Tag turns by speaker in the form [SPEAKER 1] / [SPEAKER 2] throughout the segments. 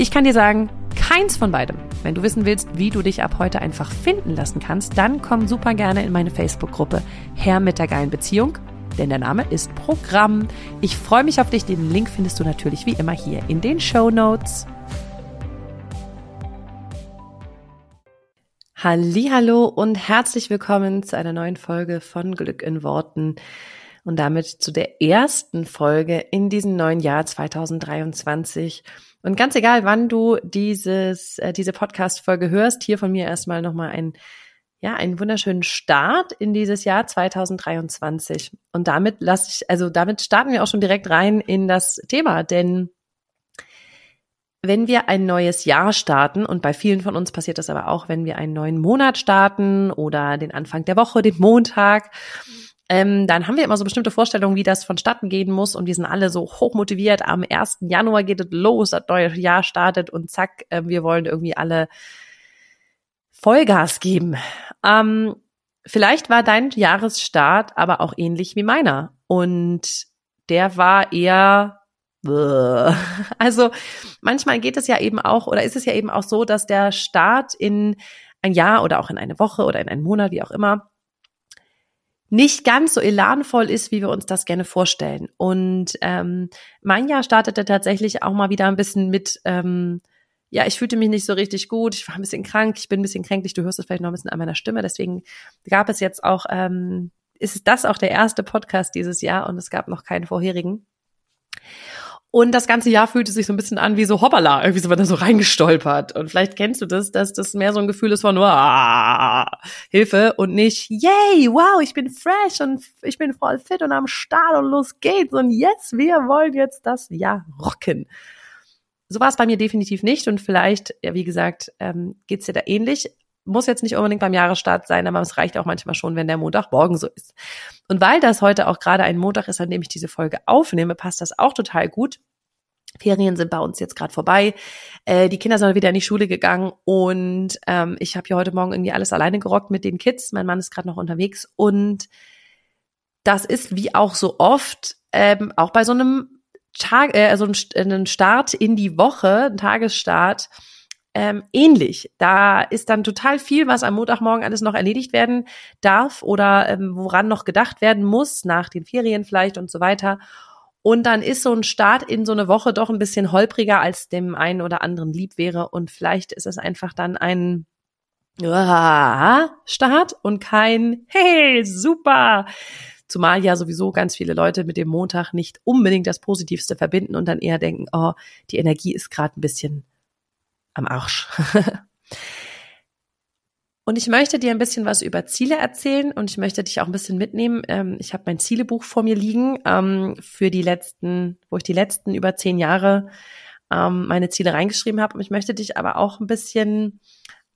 [SPEAKER 1] Ich kann dir sagen, keins von beidem. Wenn du wissen willst, wie du dich ab heute einfach finden lassen kannst, dann komm super gerne in meine Facebook-Gruppe Herr mit der geilen Beziehung, denn der Name ist Programm. Ich freue mich auf dich. Den Link findest du natürlich wie immer hier in den Show Notes. Hallo und herzlich willkommen zu einer neuen Folge von Glück in Worten und damit zu der ersten Folge in diesem neuen Jahr 2023. Und ganz egal, wann du dieses, äh, diese Podcast-Folge hörst, hier von mir erstmal nochmal ein, ja, einen wunderschönen Start in dieses Jahr 2023. Und damit lasse ich, also damit starten wir auch schon direkt rein in das Thema, denn wenn wir ein neues Jahr starten, und bei vielen von uns passiert das aber auch, wenn wir einen neuen Monat starten oder den Anfang der Woche, den Montag, ähm, dann haben wir immer so bestimmte Vorstellungen, wie das vonstatten gehen muss und wir sind alle so hochmotiviert. Am 1. Januar geht es los, das neue Jahr startet und zack, äh, wir wollen irgendwie alle Vollgas geben. Ähm, vielleicht war dein Jahresstart aber auch ähnlich wie meiner und der war eher also manchmal geht es ja eben auch oder ist es ja eben auch so, dass der Start in ein Jahr oder auch in eine Woche oder in einen Monat, wie auch immer, nicht ganz so elanvoll ist, wie wir uns das gerne vorstellen. Und ähm, mein Jahr startete tatsächlich auch mal wieder ein bisschen mit, ähm, ja, ich fühlte mich nicht so richtig gut, ich war ein bisschen krank, ich bin ein bisschen kränklich, du hörst es vielleicht noch ein bisschen an meiner Stimme, deswegen gab es jetzt auch, ähm, ist das auch der erste Podcast dieses Jahr und es gab noch keinen vorherigen. Und das ganze Jahr fühlte sich so ein bisschen an wie so hoppala, irgendwie so, wenn er so reingestolpert. Und vielleicht kennst du das, dass das mehr so ein Gefühl ist von ah, Hilfe und nicht yay, wow, ich bin fresh und ich bin voll fit und am Start und los geht's und yes, wir wollen jetzt das Jahr rocken. So war es bei mir definitiv nicht und vielleicht, ja, wie gesagt, ähm, geht's dir da ähnlich muss jetzt nicht unbedingt beim Jahresstart sein, aber es reicht auch manchmal schon, wenn der Montagmorgen so ist. Und weil das heute auch gerade ein Montag ist, an dem ich diese Folge aufnehme, passt das auch total gut. Ferien sind bei uns jetzt gerade vorbei. Äh, die Kinder sind wieder in die Schule gegangen und ähm, ich habe hier heute Morgen irgendwie alles alleine gerockt mit den Kids. Mein Mann ist gerade noch unterwegs und das ist wie auch so oft ähm, auch bei so einem Tag, äh, also einem Start in die Woche, ein Tagesstart, ähm, ähnlich. Da ist dann total viel, was am Montagmorgen alles noch erledigt werden darf oder ähm, woran noch gedacht werden muss, nach den Ferien vielleicht und so weiter. Und dann ist so ein Start in so eine Woche doch ein bisschen holpriger, als dem einen oder anderen lieb wäre. Und vielleicht ist es einfach dann ein Start und kein Hey, super. Zumal ja sowieso ganz viele Leute mit dem Montag nicht unbedingt das Positivste verbinden und dann eher denken, oh, die Energie ist gerade ein bisschen am Arsch. und ich möchte dir ein bisschen was über Ziele erzählen und ich möchte dich auch ein bisschen mitnehmen. Ähm, ich habe mein Zielebuch vor mir liegen ähm, für die letzten, wo ich die letzten über zehn Jahre ähm, meine Ziele reingeschrieben habe. Und ich möchte dich aber auch ein bisschen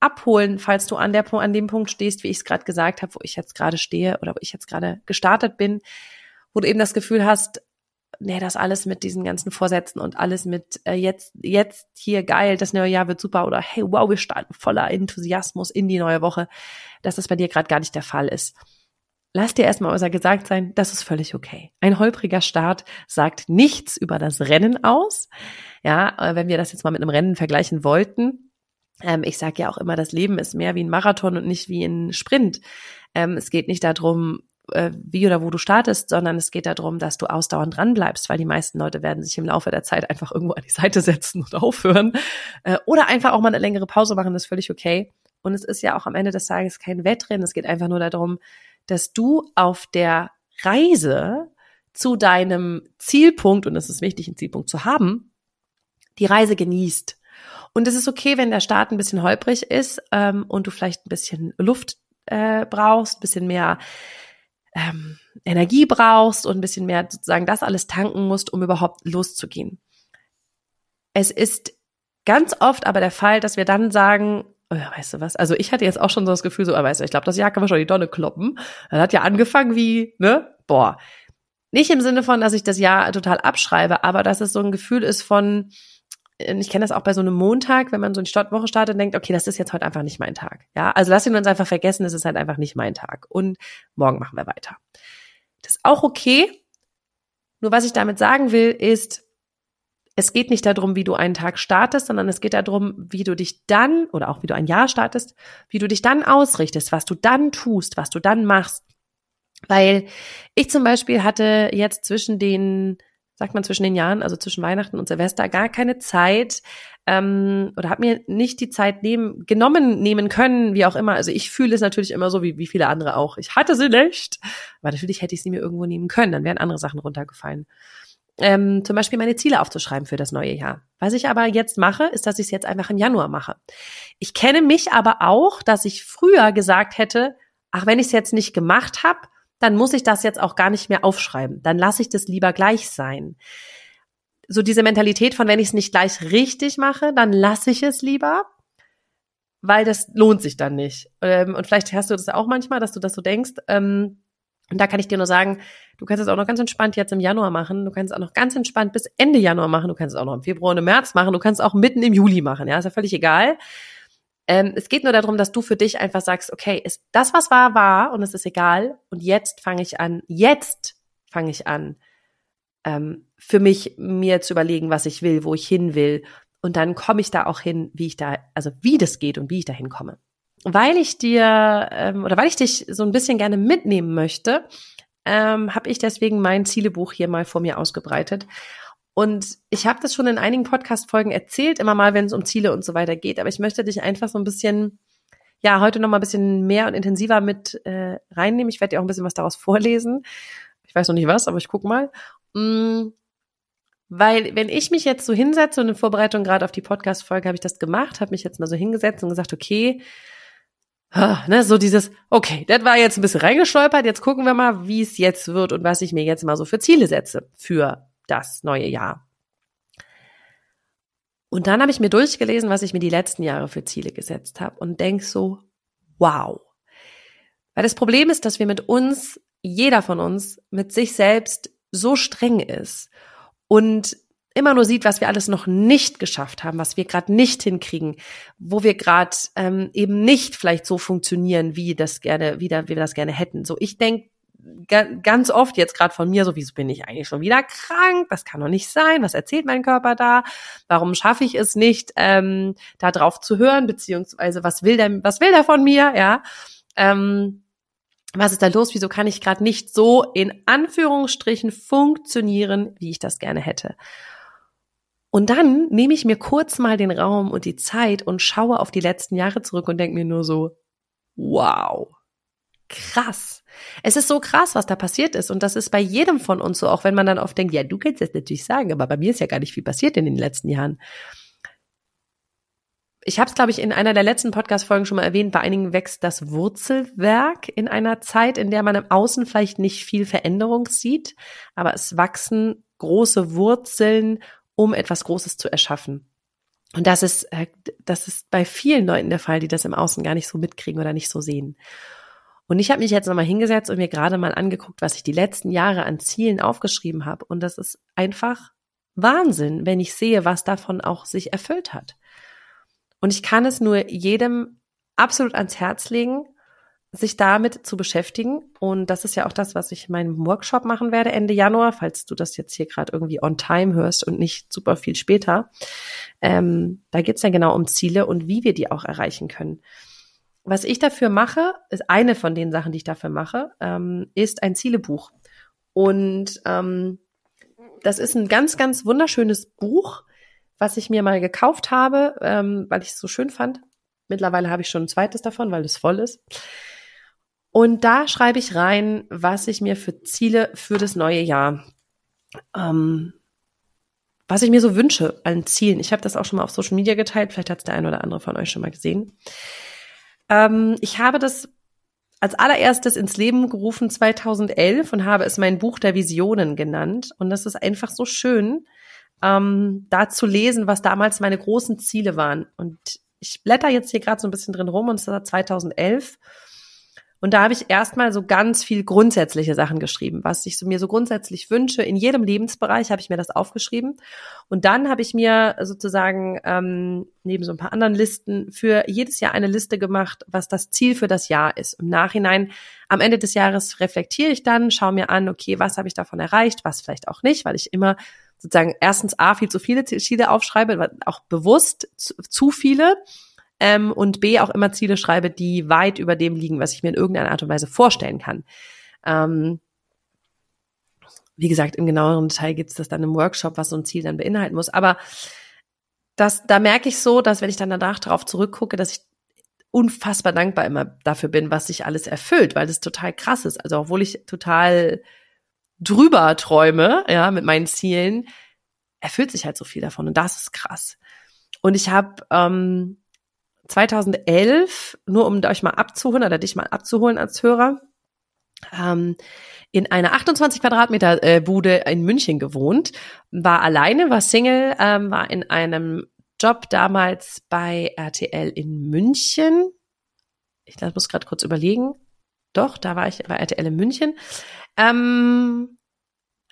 [SPEAKER 1] abholen, falls du an der an dem Punkt stehst, wie ich es gerade gesagt habe, wo ich jetzt gerade stehe oder wo ich jetzt gerade gestartet bin, wo du eben das Gefühl hast, nee, das alles mit diesen ganzen Vorsätzen und alles mit äh, jetzt, jetzt hier geil, das neue Jahr wird super oder hey, wow, wir starten voller Enthusiasmus in die neue Woche, dass das bei dir gerade gar nicht der Fall ist. Lass dir erstmal äußer gesagt sein, das ist völlig okay. Ein holpriger Start sagt nichts über das Rennen aus. Ja, äh, wenn wir das jetzt mal mit einem Rennen vergleichen wollten, ähm, ich sage ja auch immer, das Leben ist mehr wie ein Marathon und nicht wie ein Sprint. Ähm, es geht nicht darum, äh, wie oder wo du startest, sondern es geht darum, dass du ausdauernd dran bleibst, weil die meisten Leute werden sich im Laufe der Zeit einfach irgendwo an die Seite setzen und aufhören äh, oder einfach auch mal eine längere Pause machen, das ist völlig okay. Und es ist ja auch am Ende des Tages kein Wettrennen, es geht einfach nur darum, dass du auf der Reise zu deinem Zielpunkt, und es ist wichtig, einen Zielpunkt zu haben, die Reise genießt. Und es ist okay, wenn der Start ein bisschen holprig ist ähm, und du vielleicht ein bisschen Luft äh, brauchst, bisschen mehr ähm, Energie brauchst und ein bisschen mehr sozusagen das alles tanken musst, um überhaupt loszugehen. Es ist ganz oft aber der Fall, dass wir dann sagen, oh weißt du was? Also ich hatte jetzt auch schon so das Gefühl, so, oh, weißt du, ich glaube, das Jahr kann man schon die Donne kloppen. Dann hat ja angefangen wie, ne? Boah. Nicht im Sinne von, dass ich das Jahr total abschreibe, aber dass es so ein Gefühl ist von, ich kenne das auch bei so einem Montag, wenn man so eine Startwoche startet und denkt, okay, das ist jetzt heute einfach nicht mein Tag. Ja, also lass ihn uns einfach vergessen, es ist halt einfach nicht mein Tag. Und morgen machen wir weiter. Das ist auch okay. Nur was ich damit sagen will, ist, es geht nicht darum, wie du einen Tag startest, sondern es geht darum, wie du dich dann oder auch wie du ein Jahr startest, wie du dich dann ausrichtest, was du dann tust, was du dann machst. Weil ich zum Beispiel hatte jetzt zwischen den sagt man zwischen den Jahren, also zwischen Weihnachten und Silvester, gar keine Zeit ähm, oder habe mir nicht die Zeit nehmen, genommen nehmen können, wie auch immer. Also ich fühle es natürlich immer so, wie, wie viele andere auch. Ich hatte sie nicht, aber natürlich hätte ich sie mir irgendwo nehmen können, dann wären andere Sachen runtergefallen. Ähm, zum Beispiel meine Ziele aufzuschreiben für das neue Jahr. Was ich aber jetzt mache, ist, dass ich es jetzt einfach im Januar mache. Ich kenne mich aber auch, dass ich früher gesagt hätte, ach, wenn ich es jetzt nicht gemacht habe, dann muss ich das jetzt auch gar nicht mehr aufschreiben. Dann lasse ich das lieber gleich sein. So diese Mentalität von, wenn ich es nicht gleich richtig mache, dann lasse ich es lieber, weil das lohnt sich dann nicht. Ähm, und vielleicht hast du das auch manchmal, dass du das so denkst. Ähm, und da kann ich dir nur sagen, du kannst es auch noch ganz entspannt jetzt im Januar machen. Du kannst es auch noch ganz entspannt bis Ende Januar machen. Du kannst es auch noch im Februar und im März machen. Du kannst es auch mitten im Juli machen. Ja, ist ja völlig egal. Ähm, es geht nur darum, dass du für dich einfach sagst, okay, ist das, was war, war und es ist egal. Und jetzt fange ich an, jetzt fange ich an, ähm, für mich mir zu überlegen, was ich will, wo ich hin will. Und dann komme ich da auch hin, wie ich da, also wie das geht und wie ich da hinkomme. Weil ich dir ähm, oder weil ich dich so ein bisschen gerne mitnehmen möchte, ähm, habe ich deswegen mein Zielebuch hier mal vor mir ausgebreitet. Und ich habe das schon in einigen Podcast-Folgen erzählt, immer mal, wenn es um Ziele und so weiter geht. Aber ich möchte dich einfach so ein bisschen, ja, heute noch mal ein bisschen mehr und intensiver mit äh, reinnehmen. Ich werde dir auch ein bisschen was daraus vorlesen. Ich weiß noch nicht was, aber ich guck mal. Mm, weil wenn ich mich jetzt so hinsetze und in Vorbereitung gerade auf die Podcast-Folge habe ich das gemacht, habe mich jetzt mal so hingesetzt und gesagt, okay, ne, so dieses, okay, das war jetzt ein bisschen reingestolpert, jetzt gucken wir mal, wie es jetzt wird und was ich mir jetzt mal so für Ziele setze für das neue Jahr. Und dann habe ich mir durchgelesen, was ich mir die letzten Jahre für Ziele gesetzt habe und denk so, wow. Weil das Problem ist, dass wir mit uns, jeder von uns, mit sich selbst so streng ist und immer nur sieht, was wir alles noch nicht geschafft haben, was wir gerade nicht hinkriegen, wo wir gerade ähm, eben nicht vielleicht so funktionieren, wie das gerne, wie, da, wie wir das gerne hätten. So, ich denk ganz oft jetzt gerade von mir, so wieso bin ich eigentlich schon wieder krank? Das kann doch nicht sein. Was erzählt mein Körper da? Warum schaffe ich es nicht, ähm, da drauf zu hören? Beziehungsweise was will der, was will der von mir? Ja. Ähm, was ist da los? Wieso kann ich gerade nicht so in Anführungsstrichen funktionieren, wie ich das gerne hätte? Und dann nehme ich mir kurz mal den Raum und die Zeit und schaue auf die letzten Jahre zurück und denke mir nur so, wow, krass. Es ist so krass, was da passiert ist. Und das ist bei jedem von uns so, auch wenn man dann oft denkt, ja, du kannst das natürlich sagen, aber bei mir ist ja gar nicht viel passiert in den letzten Jahren. Ich habe es, glaube ich, in einer der letzten Podcast-Folgen schon mal erwähnt, bei einigen wächst das Wurzelwerk in einer Zeit, in der man im Außen vielleicht nicht viel Veränderung sieht, aber es wachsen große Wurzeln, um etwas Großes zu erschaffen. Und das ist, äh, das ist bei vielen Leuten der Fall, die das im Außen gar nicht so mitkriegen oder nicht so sehen. Und ich habe mich jetzt nochmal hingesetzt und mir gerade mal angeguckt, was ich die letzten Jahre an Zielen aufgeschrieben habe. Und das ist einfach Wahnsinn, wenn ich sehe, was davon auch sich erfüllt hat. Und ich kann es nur jedem absolut ans Herz legen, sich damit zu beschäftigen. Und das ist ja auch das, was ich in meinem Workshop machen werde Ende Januar, falls du das jetzt hier gerade irgendwie on time hörst und nicht super viel später. Ähm, da geht's ja genau um Ziele und wie wir die auch erreichen können. Was ich dafür mache, ist eine von den Sachen, die ich dafür mache, ähm, ist ein Zielebuch. Und ähm, das ist ein ganz, ganz wunderschönes Buch, was ich mir mal gekauft habe, ähm, weil ich es so schön fand. Mittlerweile habe ich schon ein zweites davon, weil es voll ist. Und da schreibe ich rein, was ich mir für Ziele für das neue Jahr, ähm, was ich mir so wünsche an Zielen. Ich habe das auch schon mal auf Social Media geteilt, vielleicht hat es der eine oder andere von euch schon mal gesehen. Ähm, ich habe das als allererstes ins Leben gerufen 2011 und habe es mein Buch der Visionen genannt. Und das ist einfach so schön, ähm, da zu lesen, was damals meine großen Ziele waren. Und ich blätter jetzt hier gerade so ein bisschen drin rum und es war 2011. Und da habe ich erstmal so ganz viel grundsätzliche Sachen geschrieben, was ich so mir so grundsätzlich wünsche. In jedem Lebensbereich habe ich mir das aufgeschrieben. Und dann habe ich mir sozusagen ähm, neben so ein paar anderen Listen für jedes Jahr eine Liste gemacht, was das Ziel für das Jahr ist. Im Nachhinein, am Ende des Jahres reflektiere ich dann, schaue mir an, okay, was habe ich davon erreicht, was vielleicht auch nicht, weil ich immer sozusagen erstens A, viel zu viele Ziele aufschreibe, auch bewusst zu, zu viele ähm, und B auch immer Ziele schreibe, die weit über dem liegen, was ich mir in irgendeiner Art und Weise vorstellen kann. Ähm, wie gesagt, im genaueren Detail gibt es das dann im Workshop, was so ein Ziel dann beinhalten muss. Aber das, da merke ich so, dass wenn ich dann danach darauf zurückgucke, dass ich unfassbar dankbar immer dafür bin, was sich alles erfüllt, weil das total krass ist. Also obwohl ich total drüber träume, ja, mit meinen Zielen, erfüllt sich halt so viel davon und das ist krass. Und ich habe ähm, 2011, nur um euch mal abzuholen oder dich mal abzuholen als Hörer, ähm, in einer 28 Quadratmeter äh, Bude in München gewohnt, war alleine, war Single, ähm, war in einem Job damals bei RTL in München. Ich muss gerade kurz überlegen. Doch, da war ich bei RTL in München. Ähm,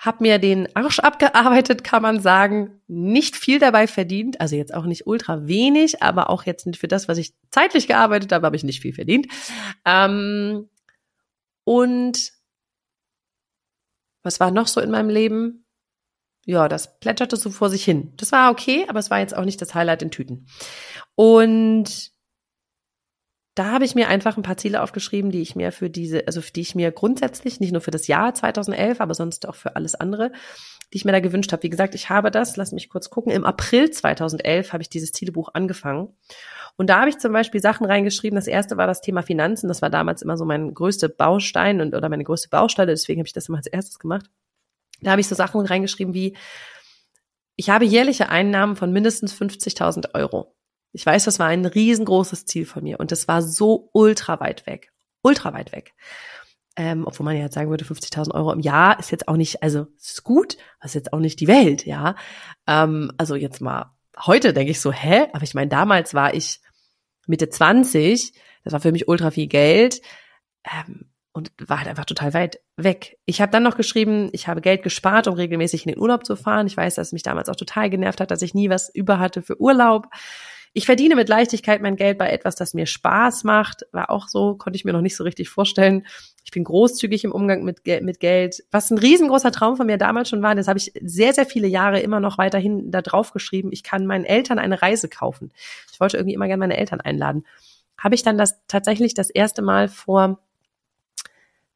[SPEAKER 1] hab mir den Arsch abgearbeitet, kann man sagen, nicht viel dabei verdient, also jetzt auch nicht ultra wenig, aber auch jetzt für das, was ich zeitlich gearbeitet habe, habe ich nicht viel verdient. Ähm, und was war noch so in meinem Leben? Ja, das plätscherte so vor sich hin. Das war okay, aber es war jetzt auch nicht das Highlight in Tüten. Und da habe ich mir einfach ein paar Ziele aufgeschrieben, die ich mir für diese, also für die ich mir grundsätzlich, nicht nur für das Jahr 2011, aber sonst auch für alles andere, die ich mir da gewünscht habe. Wie gesagt, ich habe das, lass mich kurz gucken, im April 2011 habe ich dieses Zielebuch angefangen. Und da habe ich zum Beispiel Sachen reingeschrieben. Das erste war das Thema Finanzen. Das war damals immer so mein größter Baustein und, oder meine größte Baustelle. Deswegen habe ich das immer als erstes gemacht. Da habe ich so Sachen reingeschrieben wie, ich habe jährliche Einnahmen von mindestens 50.000 Euro. Ich weiß, das war ein riesengroßes Ziel von mir und das war so ultra weit weg. Ultra weit weg. Ähm, obwohl man ja jetzt sagen würde, 50.000 Euro im Jahr ist jetzt auch nicht, also ist gut, aber ist jetzt auch nicht die Welt, ja. Ähm, also jetzt mal, heute denke ich so, hä? Aber ich meine, damals war ich Mitte 20, das war für mich ultra viel Geld. Ähm, und war halt einfach total weit weg. Ich habe dann noch geschrieben, ich habe Geld gespart, um regelmäßig in den Urlaub zu fahren. Ich weiß, dass mich damals auch total genervt hat, dass ich nie was über hatte für Urlaub. Ich verdiene mit Leichtigkeit mein Geld bei etwas, das mir Spaß macht. War auch so, konnte ich mir noch nicht so richtig vorstellen. Ich bin großzügig im Umgang mit, mit Geld. Was ein riesengroßer Traum von mir damals schon war, das habe ich sehr, sehr viele Jahre immer noch weiterhin da drauf geschrieben. Ich kann meinen Eltern eine Reise kaufen. Ich wollte irgendwie immer gerne meine Eltern einladen. Habe ich dann das tatsächlich das erste Mal vor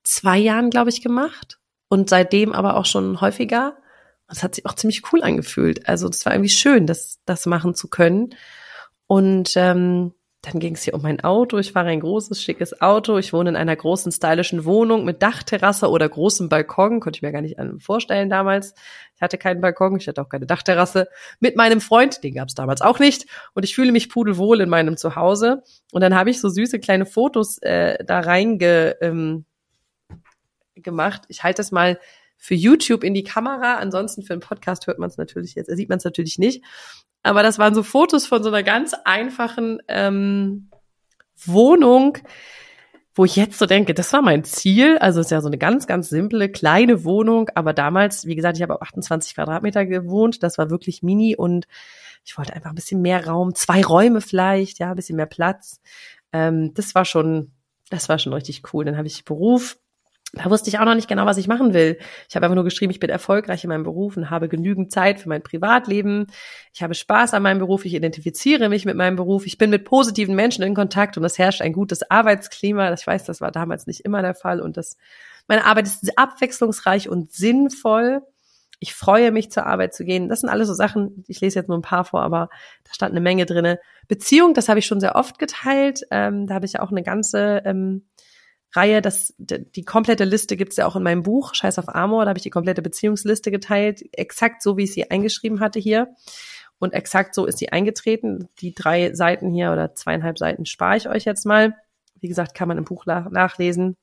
[SPEAKER 1] zwei Jahren, glaube ich, gemacht. Und seitdem aber auch schon häufiger. Das hat sich auch ziemlich cool angefühlt. Also das war irgendwie schön, das, das machen zu können. Und ähm, dann ging es hier um mein Auto. Ich fahre ein großes, schickes Auto. Ich wohne in einer großen, stylischen Wohnung mit Dachterrasse oder großem Balkon. Konnte ich mir gar nicht vorstellen damals. Ich hatte keinen Balkon, ich hatte auch keine Dachterrasse. Mit meinem Freund, den gab es damals auch nicht. Und ich fühle mich pudelwohl in meinem Zuhause. Und dann habe ich so süße kleine Fotos äh, da reinge ähm, gemacht. Ich halte das mal für YouTube in die Kamera. Ansonsten für einen Podcast hört man es natürlich jetzt, sieht man es natürlich nicht. Aber das waren so Fotos von so einer ganz einfachen ähm, Wohnung, wo ich jetzt so denke, das war mein Ziel. Also es ist ja so eine ganz, ganz simple, kleine Wohnung. Aber damals, wie gesagt, ich habe auf 28 Quadratmeter gewohnt. Das war wirklich mini und ich wollte einfach ein bisschen mehr Raum, zwei Räume vielleicht, ja, ein bisschen mehr Platz. Ähm, das war schon, das war schon richtig cool. Dann habe ich Beruf da wusste ich auch noch nicht genau, was ich machen will. Ich habe einfach nur geschrieben, ich bin erfolgreich in meinem Beruf und habe genügend Zeit für mein Privatleben. Ich habe Spaß an meinem Beruf, ich identifiziere mich mit meinem Beruf, ich bin mit positiven Menschen in Kontakt und es herrscht ein gutes Arbeitsklima. Ich weiß, das war damals nicht immer der Fall und das, meine Arbeit ist abwechslungsreich und sinnvoll. Ich freue mich zur Arbeit zu gehen. Das sind alles so Sachen, ich lese jetzt nur ein paar vor, aber da stand eine Menge drinne. Beziehung, das habe ich schon sehr oft geteilt. Ähm, da habe ich auch eine ganze ähm, Reihe. Das, die komplette Liste gibt's ja auch in meinem Buch, Scheiß auf Amor. Da habe ich die komplette Beziehungsliste geteilt, exakt so, wie ich sie eingeschrieben hatte hier. Und exakt so ist sie eingetreten. Die drei Seiten hier oder zweieinhalb Seiten spare ich euch jetzt mal. Wie gesagt, kann man im Buch nachlesen.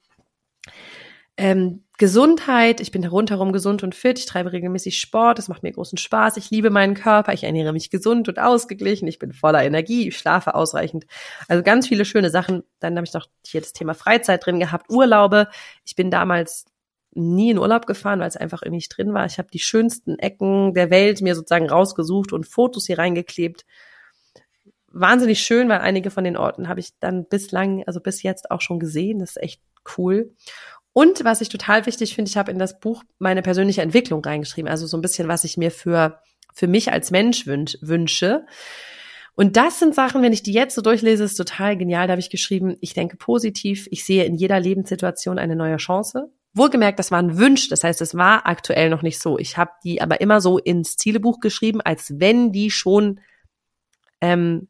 [SPEAKER 1] Ähm, Gesundheit, ich bin rundherum gesund und fit, ich treibe regelmäßig Sport, es macht mir großen Spaß, ich liebe meinen Körper, ich ernähre mich gesund und ausgeglichen, ich bin voller Energie, ich schlafe ausreichend. Also ganz viele schöne Sachen. Dann habe ich noch hier das Thema Freizeit drin gehabt, Urlaube. Ich bin damals nie in Urlaub gefahren, weil es einfach irgendwie nicht drin war. Ich habe die schönsten Ecken der Welt mir sozusagen rausgesucht und Fotos hier reingeklebt. Wahnsinnig schön, weil einige von den Orten habe ich dann bislang, also bis jetzt auch schon gesehen. Das ist echt cool. Und was ich total wichtig finde, ich habe in das Buch meine persönliche Entwicklung reingeschrieben, also so ein bisschen, was ich mir für, für mich als Mensch wünsch, wünsche. Und das sind Sachen, wenn ich die jetzt so durchlese, ist total genial. Da habe ich geschrieben, ich denke positiv, ich sehe in jeder Lebenssituation eine neue Chance. Wohlgemerkt, das war ein Wunsch, das heißt, es war aktuell noch nicht so. Ich habe die aber immer so ins Zielebuch geschrieben, als wenn die schon, ähm,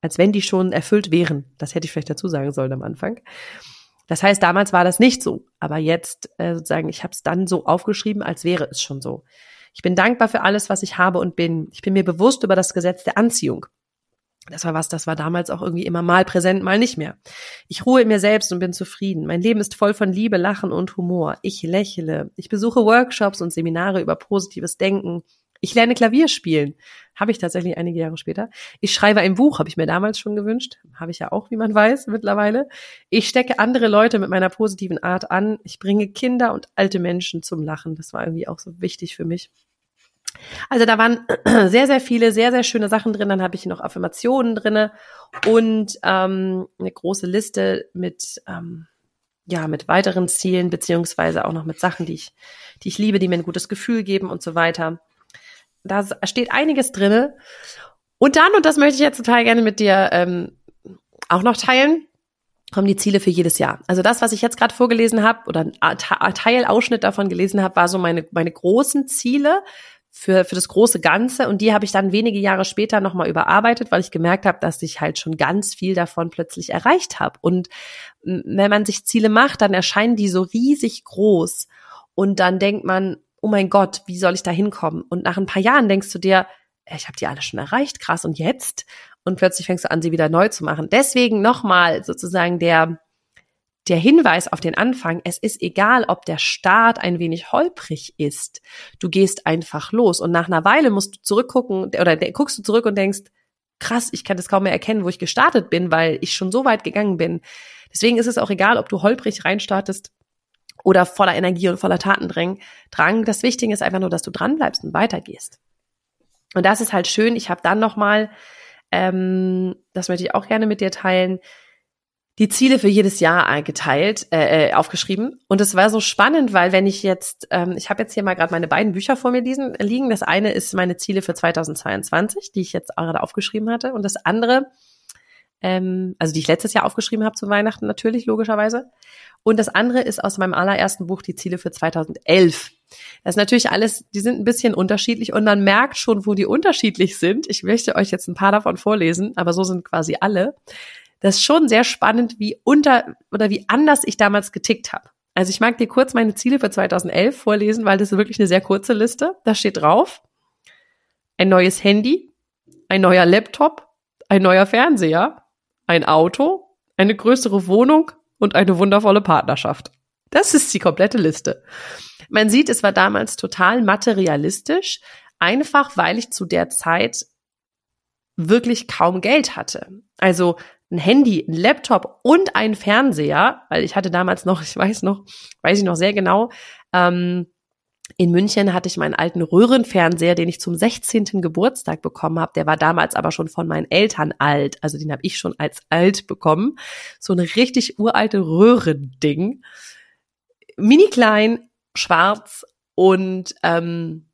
[SPEAKER 1] als wenn die schon erfüllt wären. Das hätte ich vielleicht dazu sagen sollen am Anfang. Das heißt, damals war das nicht so, aber jetzt äh, sozusagen, ich habe es dann so aufgeschrieben, als wäre es schon so. Ich bin dankbar für alles, was ich habe und bin. Ich bin mir bewusst über das Gesetz der Anziehung. Das war was, das war damals auch irgendwie immer mal präsent, mal nicht mehr. Ich ruhe in mir selbst und bin zufrieden. Mein Leben ist voll von Liebe, Lachen und Humor. Ich lächle. Ich besuche Workshops und Seminare über positives Denken. Ich lerne Klavier spielen. Habe ich tatsächlich einige Jahre später. Ich schreibe ein Buch, habe ich mir damals schon gewünscht. Habe ich ja auch, wie man weiß, mittlerweile. Ich stecke andere Leute mit meiner positiven Art an. Ich bringe Kinder und alte Menschen zum Lachen. Das war irgendwie auch so wichtig für mich. Also da waren sehr, sehr viele, sehr, sehr schöne Sachen drin. Dann habe ich noch Affirmationen drinne und ähm, eine große Liste mit ähm, ja mit weiteren Zielen beziehungsweise auch noch mit Sachen, die ich, die ich liebe, die mir ein gutes Gefühl geben und so weiter. Da steht einiges drinne. Und dann, und das möchte ich jetzt total gerne mit dir ähm, auch noch teilen, kommen die Ziele für jedes Jahr. Also das, was ich jetzt gerade vorgelesen habe oder ein Teilausschnitt davon gelesen habe, war so meine, meine großen Ziele für, für das große Ganze. Und die habe ich dann wenige Jahre später nochmal überarbeitet, weil ich gemerkt habe, dass ich halt schon ganz viel davon plötzlich erreicht habe. Und wenn man sich Ziele macht, dann erscheinen die so riesig groß. Und dann denkt man, oh mein Gott, wie soll ich da hinkommen? Und nach ein paar Jahren denkst du dir, ich habe die alle schon erreicht, krass, und jetzt? Und plötzlich fängst du an, sie wieder neu zu machen. Deswegen nochmal sozusagen der, der Hinweis auf den Anfang, es ist egal, ob der Start ein wenig holprig ist. Du gehst einfach los und nach einer Weile musst du zurückgucken oder guckst du zurück und denkst, krass, ich kann das kaum mehr erkennen, wo ich gestartet bin, weil ich schon so weit gegangen bin. Deswegen ist es auch egal, ob du holprig reinstartest oder voller Energie und voller Tatendrang. Drang. Das Wichtige ist einfach nur, dass du dranbleibst und weitergehst. Und das ist halt schön. Ich habe dann noch mal, ähm, das möchte ich auch gerne mit dir teilen, die Ziele für jedes Jahr geteilt, äh, äh, aufgeschrieben. Und es war so spannend, weil wenn ich jetzt, ähm, ich habe jetzt hier mal gerade meine beiden Bücher vor mir liegen. Das eine ist meine Ziele für 2022, die ich jetzt gerade aufgeschrieben hatte. Und das andere, ähm, also die ich letztes Jahr aufgeschrieben habe zu Weihnachten natürlich, logischerweise. Und das andere ist aus meinem allerersten Buch die Ziele für 2011. Das ist natürlich alles, die sind ein bisschen unterschiedlich und man merkt schon, wo die unterschiedlich sind. Ich möchte euch jetzt ein paar davon vorlesen, aber so sind quasi alle. Das ist schon sehr spannend, wie unter oder wie anders ich damals getickt habe. Also ich mag dir kurz meine Ziele für 2011 vorlesen, weil das ist wirklich eine sehr kurze Liste. Da steht drauf, ein neues Handy, ein neuer Laptop, ein neuer Fernseher, ein Auto, eine größere Wohnung, und eine wundervolle Partnerschaft. Das ist die komplette Liste. Man sieht, es war damals total materialistisch, einfach weil ich zu der Zeit wirklich kaum Geld hatte. Also ein Handy, ein Laptop und ein Fernseher, weil ich hatte damals noch, ich weiß noch, weiß ich noch sehr genau, ähm, in München hatte ich meinen alten Röhrenfernseher, den ich zum 16. Geburtstag bekommen habe. Der war damals aber schon von meinen Eltern alt. Also den habe ich schon als alt bekommen. So eine richtig uralte Röhrending. Mini klein, schwarz und ähm,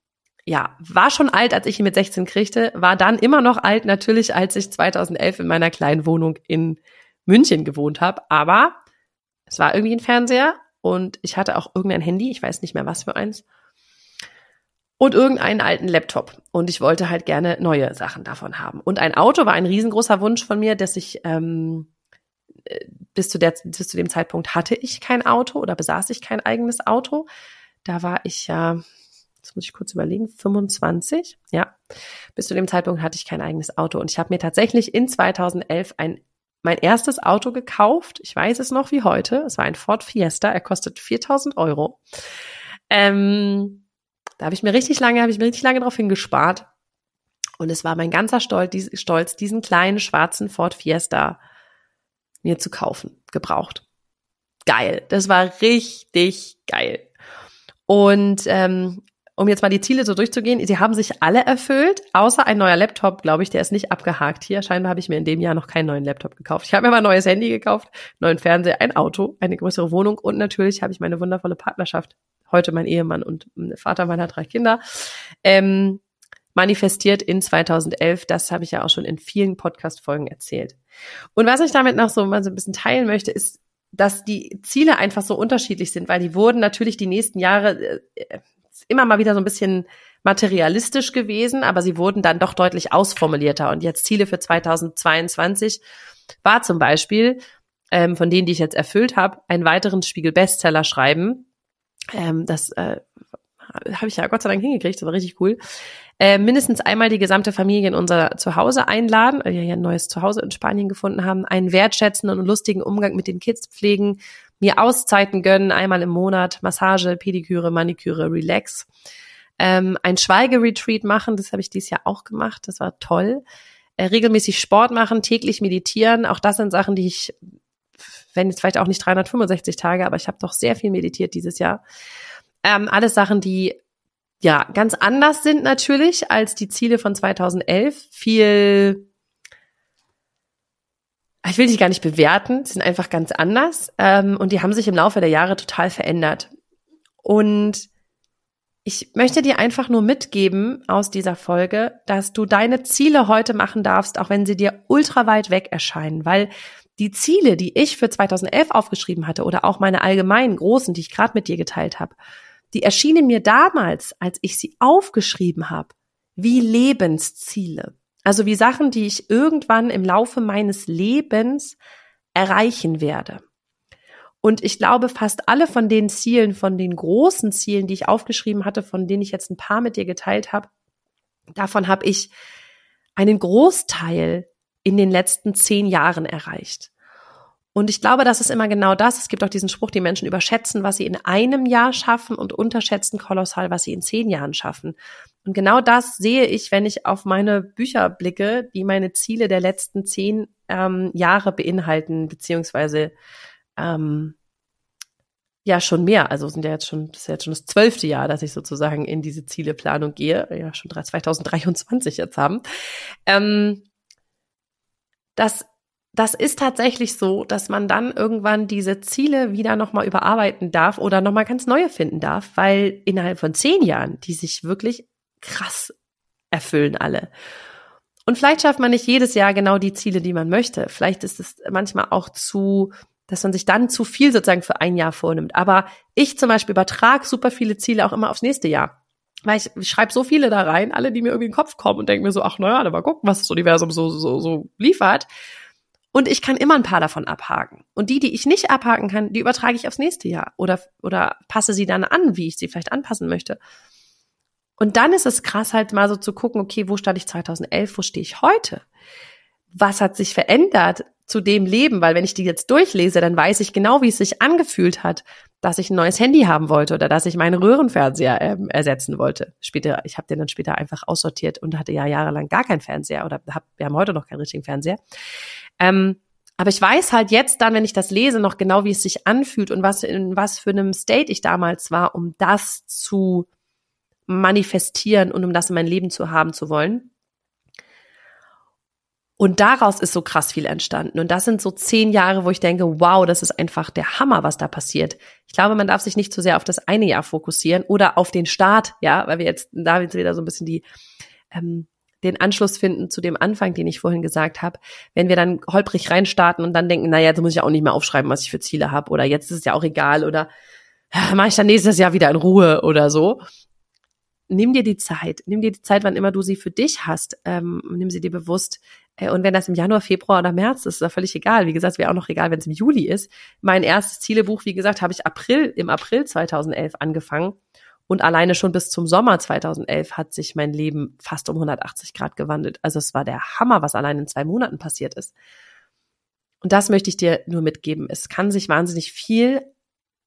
[SPEAKER 1] ja, war schon alt, als ich ihn mit 16 kriegte, war dann immer noch alt natürlich, als ich 2011 in meiner kleinen Wohnung in München gewohnt habe. Aber es war irgendwie ein Fernseher und ich hatte auch irgendein Handy, ich weiß nicht mehr was für eins und irgendeinen alten Laptop. Und ich wollte halt gerne neue Sachen davon haben. Und ein Auto war ein riesengroßer Wunsch von mir, dass ich ähm, äh, bis zu, der, bis zu dem Zeitpunkt hatte ich kein Auto oder besaß ich kein eigenes Auto. Da war ich ja, jetzt muss ich kurz überlegen, 25, ja. Bis zu dem Zeitpunkt hatte ich kein eigenes Auto und ich habe mir tatsächlich in 2011 ein mein erstes Auto gekauft. Ich weiß es noch wie heute. Es war ein Ford Fiesta. Er kostet 4000 Euro. Ähm, da habe ich mir richtig lange, habe ich mir richtig lange drauf hingespart. Und es war mein ganzer Stolz, diesen kleinen schwarzen Ford Fiesta mir zu kaufen, gebraucht. Geil. Das war richtig geil. Und ähm, um jetzt mal die Ziele so durchzugehen, sie haben sich alle erfüllt, außer ein neuer Laptop, glaube ich, der ist nicht abgehakt hier. Scheinbar habe ich mir in dem Jahr noch keinen neuen Laptop gekauft. Ich habe mir mal ein neues Handy gekauft, neuen Fernseher, ein Auto, eine größere Wohnung und natürlich habe ich meine wundervolle Partnerschaft, heute mein Ehemann und Vater meiner drei Kinder, ähm, manifestiert in 2011. Das habe ich ja auch schon in vielen Podcast-Folgen erzählt. Und was ich damit noch so mal so ein bisschen teilen möchte, ist, dass die Ziele einfach so unterschiedlich sind, weil die wurden natürlich die nächsten Jahre äh, immer mal wieder so ein bisschen materialistisch gewesen, aber sie wurden dann doch deutlich ausformulierter. Und jetzt Ziele für 2022 war zum Beispiel, ähm, von denen, die ich jetzt erfüllt habe, einen weiteren Spiegel-Bestseller schreiben. Ähm, das äh, habe ich ja Gott sei Dank hingekriegt, das war richtig cool. Äh, mindestens einmal die gesamte Familie in unser Zuhause einladen, weil wir ja ein neues Zuhause in Spanien gefunden haben, einen wertschätzenden und lustigen Umgang mit den Kids pflegen, mir Auszeiten gönnen, einmal im Monat, Massage, Pediküre, Maniküre, Relax. Ähm, ein Schweigeretreat machen, das habe ich dieses Jahr auch gemacht, das war toll. Äh, regelmäßig Sport machen, täglich meditieren, auch das sind Sachen, die ich, wenn jetzt vielleicht auch nicht 365 Tage, aber ich habe doch sehr viel meditiert dieses Jahr. Ähm, alles Sachen, die ja ganz anders sind natürlich als die Ziele von 2011. Viel, ich will die gar nicht bewerten, sind einfach ganz anders ähm, und die haben sich im Laufe der Jahre total verändert. Und ich möchte dir einfach nur mitgeben aus dieser Folge, dass du deine Ziele heute machen darfst, auch wenn sie dir ultra weit weg erscheinen, weil die Ziele, die ich für 2011 aufgeschrieben hatte oder auch meine allgemeinen großen, die ich gerade mit dir geteilt habe, die erschienen mir damals, als ich sie aufgeschrieben habe, wie Lebensziele. Also wie Sachen, die ich irgendwann im Laufe meines Lebens erreichen werde. Und ich glaube, fast alle von den Zielen, von den großen Zielen, die ich aufgeschrieben hatte, von denen ich jetzt ein paar mit dir geteilt habe, davon habe ich einen Großteil in den letzten zehn Jahren erreicht. Und ich glaube, das ist immer genau das. Es gibt auch diesen Spruch, die Menschen überschätzen, was sie in einem Jahr schaffen und unterschätzen kolossal, was sie in zehn Jahren schaffen. Und genau das sehe ich, wenn ich auf meine Bücher blicke, die meine Ziele der letzten zehn ähm, Jahre beinhalten, beziehungsweise ähm, ja schon mehr. Also sind ja jetzt schon, das ist jetzt schon das zwölfte Jahr, dass ich sozusagen in diese Zieleplanung gehe. Ja, schon 2023 jetzt haben. Ähm, das das ist tatsächlich so, dass man dann irgendwann diese Ziele wieder nochmal überarbeiten darf oder nochmal ganz neue finden darf, weil innerhalb von zehn Jahren, die sich wirklich krass erfüllen alle. Und vielleicht schafft man nicht jedes Jahr genau die Ziele, die man möchte. Vielleicht ist es manchmal auch zu, dass man sich dann zu viel sozusagen für ein Jahr vornimmt. Aber ich zum Beispiel übertrage super viele Ziele auch immer aufs nächste Jahr. Weil ich, ich schreibe so viele da rein, alle, die mir irgendwie in den Kopf kommen und denke mir so, ach naja, aber gucken, was das Universum so, so, so liefert. Und ich kann immer ein paar davon abhaken. Und die, die ich nicht abhaken kann, die übertrage ich aufs nächste Jahr oder, oder passe sie dann an, wie ich sie vielleicht anpassen möchte. Und dann ist es krass halt mal so zu gucken, okay, wo stand ich 2011, wo stehe ich heute? Was hat sich verändert zu dem Leben? Weil wenn ich die jetzt durchlese, dann weiß ich genau, wie es sich angefühlt hat, dass ich ein neues Handy haben wollte oder dass ich meinen Röhrenfernseher ähm, ersetzen wollte. Später, ich habe den dann später einfach aussortiert und hatte ja jahrelang gar keinen Fernseher oder hab, wir haben heute noch keinen richtigen Fernseher. Ähm, aber ich weiß halt jetzt dann, wenn ich das lese, noch genau, wie es sich anfühlt und was in was für einem State ich damals war, um das zu manifestieren und um das in mein Leben zu haben zu wollen. Und daraus ist so krass viel entstanden. Und das sind so zehn Jahre, wo ich denke, wow, das ist einfach der Hammer, was da passiert. Ich glaube, man darf sich nicht zu sehr auf das eine Jahr fokussieren oder auf den Start, ja, weil wir jetzt da wieder so ein bisschen die ähm, den Anschluss finden zu dem Anfang, den ich vorhin gesagt habe, wenn wir dann holprig reinstarten und dann denken, naja, jetzt muss ich auch nicht mehr aufschreiben, was ich für Ziele habe oder jetzt ist es ja auch egal oder ja, mache ich dann nächstes Jahr wieder in Ruhe oder so. nimm dir die Zeit, nimm dir die Zeit, wann immer du sie für dich hast, ähm, nimm sie dir bewusst. Äh, und wenn das im Januar, Februar oder März ist, ist das völlig egal. Wie gesagt, wäre auch noch egal, wenn es im Juli ist. Mein erstes Zielebuch, wie gesagt, habe ich April, im April 2011 angefangen. Und alleine schon bis zum Sommer 2011 hat sich mein Leben fast um 180 Grad gewandelt. Also es war der Hammer, was allein in zwei Monaten passiert ist. Und das möchte ich dir nur mitgeben. Es kann sich wahnsinnig viel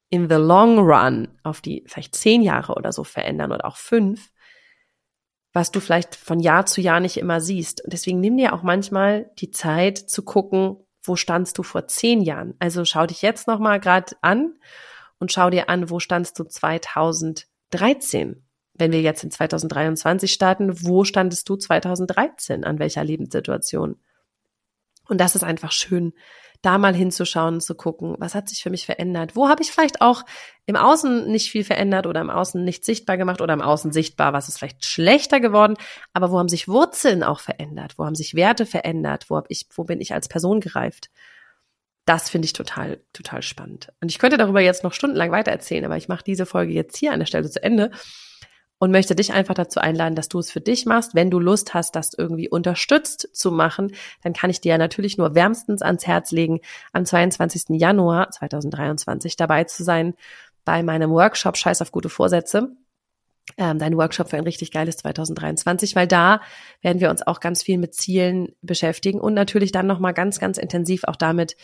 [SPEAKER 1] in the long run auf die vielleicht zehn Jahre oder so verändern oder auch fünf, was du vielleicht von Jahr zu Jahr nicht immer siehst. Und deswegen nimm dir auch manchmal die Zeit zu gucken, wo standst du vor zehn Jahren? Also schau dich jetzt nochmal gerade an und schau dir an, wo standst du 2013? Wenn wir jetzt in 2023 starten, wo standest du 2013? An welcher Lebenssituation? Und das ist einfach schön, da mal hinzuschauen, zu gucken, was hat sich für mich verändert? Wo habe ich vielleicht auch im Außen nicht viel verändert oder im Außen nicht sichtbar gemacht oder im Außen sichtbar, was ist vielleicht schlechter geworden, aber wo haben sich Wurzeln auch verändert? Wo haben sich Werte verändert? Wo hab ich, wo bin ich als Person gereift? Das finde ich total, total spannend. Und ich könnte darüber jetzt noch stundenlang weiter erzählen, aber ich mache diese Folge jetzt hier an der Stelle zu Ende und möchte dich einfach dazu einladen, dass du es für dich machst. Wenn du Lust hast, das irgendwie unterstützt zu machen, dann kann ich dir natürlich nur wärmstens ans Herz legen, am 22. Januar 2023 dabei zu sein bei meinem Workshop Scheiß auf gute Vorsätze. Ähm, dein Workshop für ein richtig geiles 2023, weil da werden wir uns auch ganz viel mit Zielen beschäftigen und natürlich dann nochmal ganz, ganz intensiv auch damit,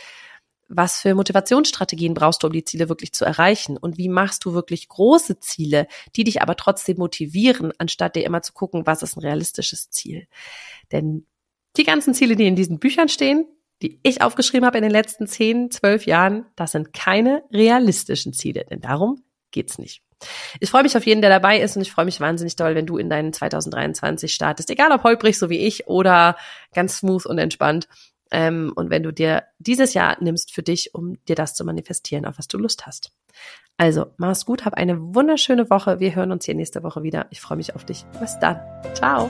[SPEAKER 1] was für Motivationsstrategien brauchst du, um die Ziele wirklich zu erreichen? Und wie machst du wirklich große Ziele, die dich aber trotzdem motivieren, anstatt dir immer zu gucken, was ist ein realistisches Ziel? Denn die ganzen Ziele, die in diesen Büchern stehen, die ich aufgeschrieben habe in den letzten zehn, zwölf Jahren, das sind keine realistischen Ziele, denn darum geht's nicht. Ich freue mich auf jeden, der dabei ist und ich freue mich wahnsinnig doll, wenn du in deinen 2023 startest, egal ob holprig, so wie ich, oder ganz smooth und entspannt. Ähm, und wenn du dir dieses Jahr nimmst für dich, um dir das zu manifestieren, auf was du Lust hast. Also, mach's gut, hab eine wunderschöne Woche. Wir hören uns hier nächste Woche wieder. Ich freue mich auf dich. Bis dann. Ciao.